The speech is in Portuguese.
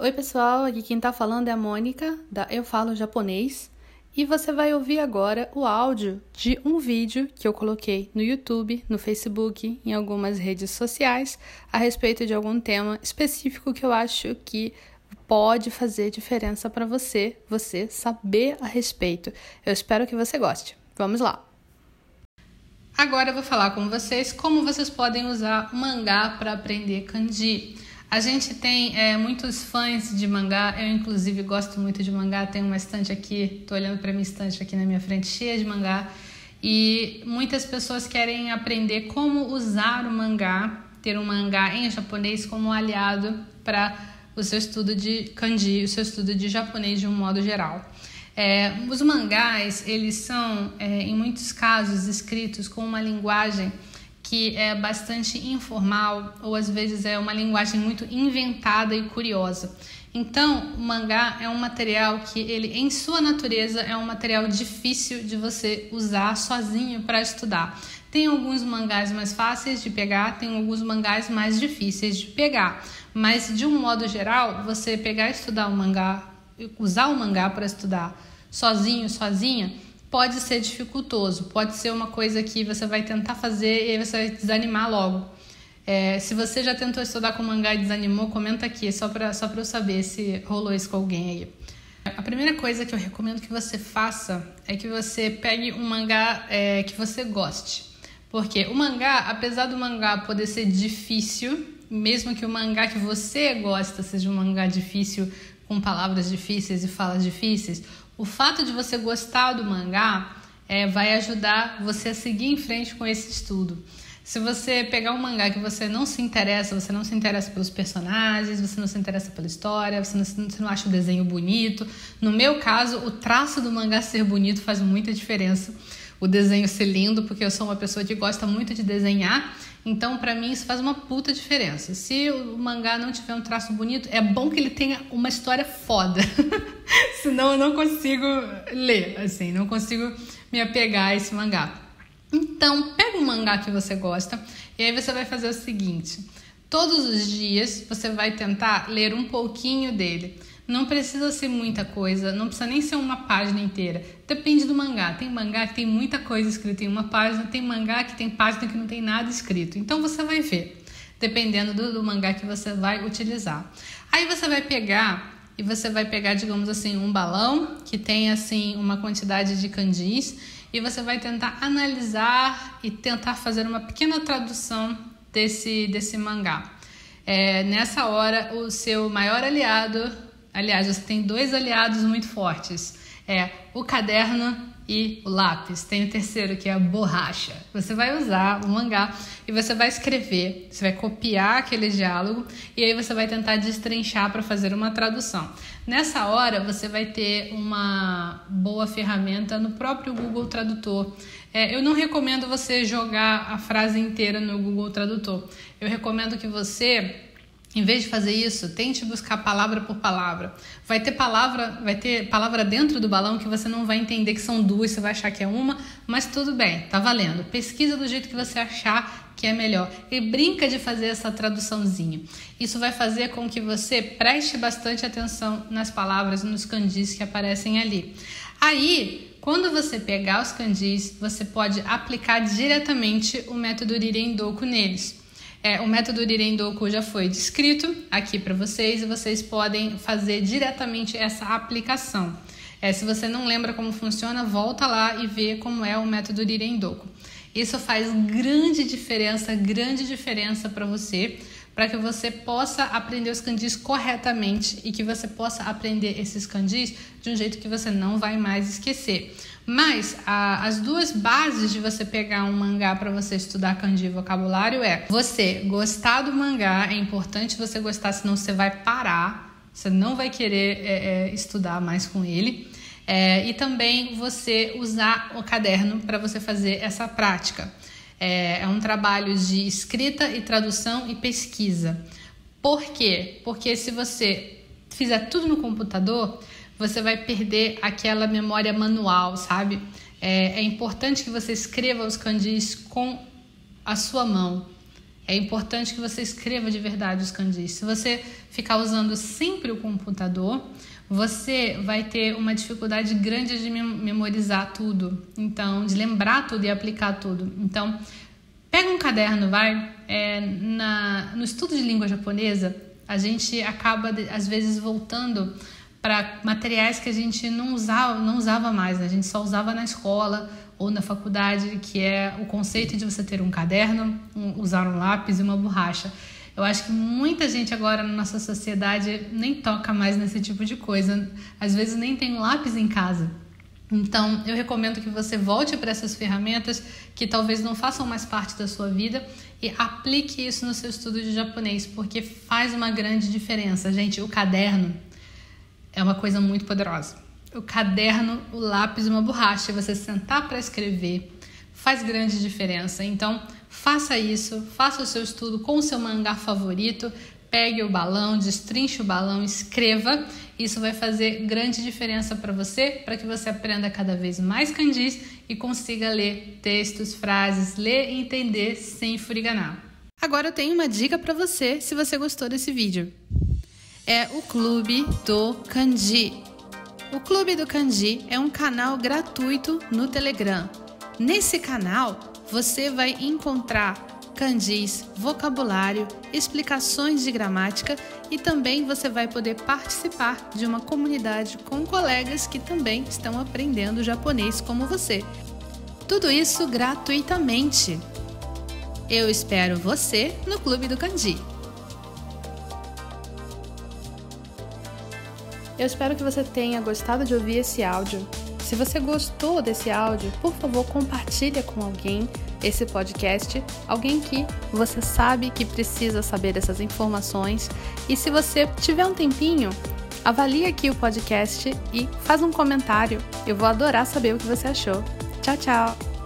Oi, pessoal, aqui quem tá falando é a Mônica, da Eu Falo Japonês, e você vai ouvir agora o áudio de um vídeo que eu coloquei no YouTube, no Facebook, em algumas redes sociais, a respeito de algum tema específico que eu acho que pode fazer diferença para você, você saber a respeito. Eu espero que você goste. Vamos lá! Agora eu vou falar com vocês como vocês podem usar o mangá para aprender kanji. A gente tem é, muitos fãs de mangá, eu inclusive gosto muito de mangá, tenho uma estante aqui, tô olhando para minha estante aqui na minha frente cheia de mangá, e muitas pessoas querem aprender como usar o mangá, ter um mangá em japonês como aliado para o seu estudo de kanji, o seu estudo de japonês de um modo geral. É, os mangás, eles são, é, em muitos casos, escritos com uma linguagem que é bastante informal ou às vezes é uma linguagem muito inventada e curiosa. Então, o mangá é um material que ele em sua natureza é um material difícil de você usar sozinho para estudar. Tem alguns mangás mais fáceis de pegar, tem alguns mangás mais difíceis de pegar, mas de um modo geral, você pegar e estudar o mangá, usar o mangá para estudar sozinho, sozinha, pode ser dificultoso, pode ser uma coisa que você vai tentar fazer e aí você vai desanimar logo. É, se você já tentou estudar com mangá e desanimou, comenta aqui, só para só eu saber se rolou isso com alguém aí. A primeira coisa que eu recomendo que você faça é que você pegue um mangá é, que você goste. Porque o mangá, apesar do mangá poder ser difícil, mesmo que o mangá que você gosta seja um mangá difícil, com palavras difíceis e falas difíceis, o fato de você gostar do mangá é, vai ajudar você a seguir em frente com esse estudo. Se você pegar um mangá que você não se interessa, você não se interessa pelos personagens, você não se interessa pela história, você não, você não acha o desenho bonito. No meu caso, o traço do mangá ser bonito faz muita diferença. O desenho ser lindo, porque eu sou uma pessoa que gosta muito de desenhar então, para mim, isso faz uma puta diferença. Se o mangá não tiver um traço bonito, é bom que ele tenha uma história foda. Senão eu não consigo ler, assim, não consigo me apegar a esse mangá. Então, pega um mangá que você gosta e aí você vai fazer o seguinte: todos os dias você vai tentar ler um pouquinho dele. Não precisa ser muita coisa, não precisa nem ser uma página inteira. Depende do mangá. Tem mangá que tem muita coisa escrita em uma página, tem mangá que tem página que não tem nada escrito. Então você vai ver, dependendo do, do mangá que você vai utilizar. Aí você vai pegar e você vai pegar, digamos assim, um balão que tem assim uma quantidade de candis e você vai tentar analisar e tentar fazer uma pequena tradução desse, desse mangá. É, nessa hora, o seu maior aliado Aliás, você tem dois aliados muito fortes: é o caderno e o lápis. Tem o terceiro que é a borracha. Você vai usar o mangá e você vai escrever, você vai copiar aquele diálogo e aí você vai tentar destrinchar para fazer uma tradução. Nessa hora você vai ter uma boa ferramenta no próprio Google Tradutor. É, eu não recomendo você jogar a frase inteira no Google Tradutor. Eu recomendo que você em vez de fazer isso, tente buscar palavra por palavra. Vai ter palavra, vai ter palavra dentro do balão que você não vai entender que são duas, você vai achar que é uma, mas tudo bem, tá valendo. Pesquisa do jeito que você achar que é melhor e brinca de fazer essa traduçãozinha. Isso vai fazer com que você preste bastante atenção nas palavras, nos kanjis que aparecem ali. Aí, quando você pegar os kanjis, você pode aplicar diretamente o método Rirendoku neles. É, o método Rirendoku já foi descrito aqui para vocês e vocês podem fazer diretamente essa aplicação. É, se você não lembra como funciona, volta lá e vê como é o método Rirendoku. Isso faz grande diferença, grande diferença para você, para que você possa aprender os kanjis corretamente e que você possa aprender esses kanjis de um jeito que você não vai mais esquecer. Mas a, as duas bases de você pegar um mangá para você estudar kanji e vocabulário é você gostar do mangá, é importante você gostar, senão você vai parar, você não vai querer é, é, estudar mais com ele. É, e também você usar o caderno para você fazer essa prática. É, é um trabalho de escrita e tradução e pesquisa. Por quê? Porque se você fizer tudo no computador, você vai perder aquela memória manual, sabe? É, é importante que você escreva os kanjis com a sua mão. É importante que você escreva de verdade os kanjis. Se você ficar usando sempre o computador, você vai ter uma dificuldade grande de memorizar tudo, então de lembrar tudo e aplicar tudo. Então, pega um caderno, vai. É, na, no estudo de língua japonesa, a gente acaba às vezes voltando para materiais que a gente não usava, não usava mais, né? a gente só usava na escola ou na faculdade, que é o conceito de você ter um caderno, um, usar um lápis e uma borracha. Eu acho que muita gente agora na nossa sociedade nem toca mais nesse tipo de coisa. Às vezes nem tem um lápis em casa. Então, eu recomendo que você volte para essas ferramentas que talvez não façam mais parte da sua vida e aplique isso no seu estudo de japonês, porque faz uma grande diferença. Gente, o caderno é uma coisa muito poderosa. O caderno, o lápis uma borracha, você sentar para escrever, faz grande diferença. Então, faça isso, faça o seu estudo com o seu mangá favorito, pegue o balão, destrinche o balão, escreva. Isso vai fazer grande diferença para você, para que você aprenda cada vez mais kanjis e consiga ler textos, frases, ler e entender sem furiganar. Agora eu tenho uma dica para você, se você gostou desse vídeo. É o Clube do Kanji. O Clube do Kanji é um canal gratuito no Telegram. Nesse canal, você vai encontrar kanjis, vocabulário, explicações de gramática e também você vai poder participar de uma comunidade com colegas que também estão aprendendo japonês como você. Tudo isso gratuitamente. Eu espero você no Clube do Kanji. Eu espero que você tenha gostado de ouvir esse áudio. Se você gostou desse áudio, por favor, compartilhe com alguém esse podcast, alguém que você sabe que precisa saber dessas informações. E se você tiver um tempinho, avalie aqui o podcast e faz um comentário. Eu vou adorar saber o que você achou. Tchau, tchau!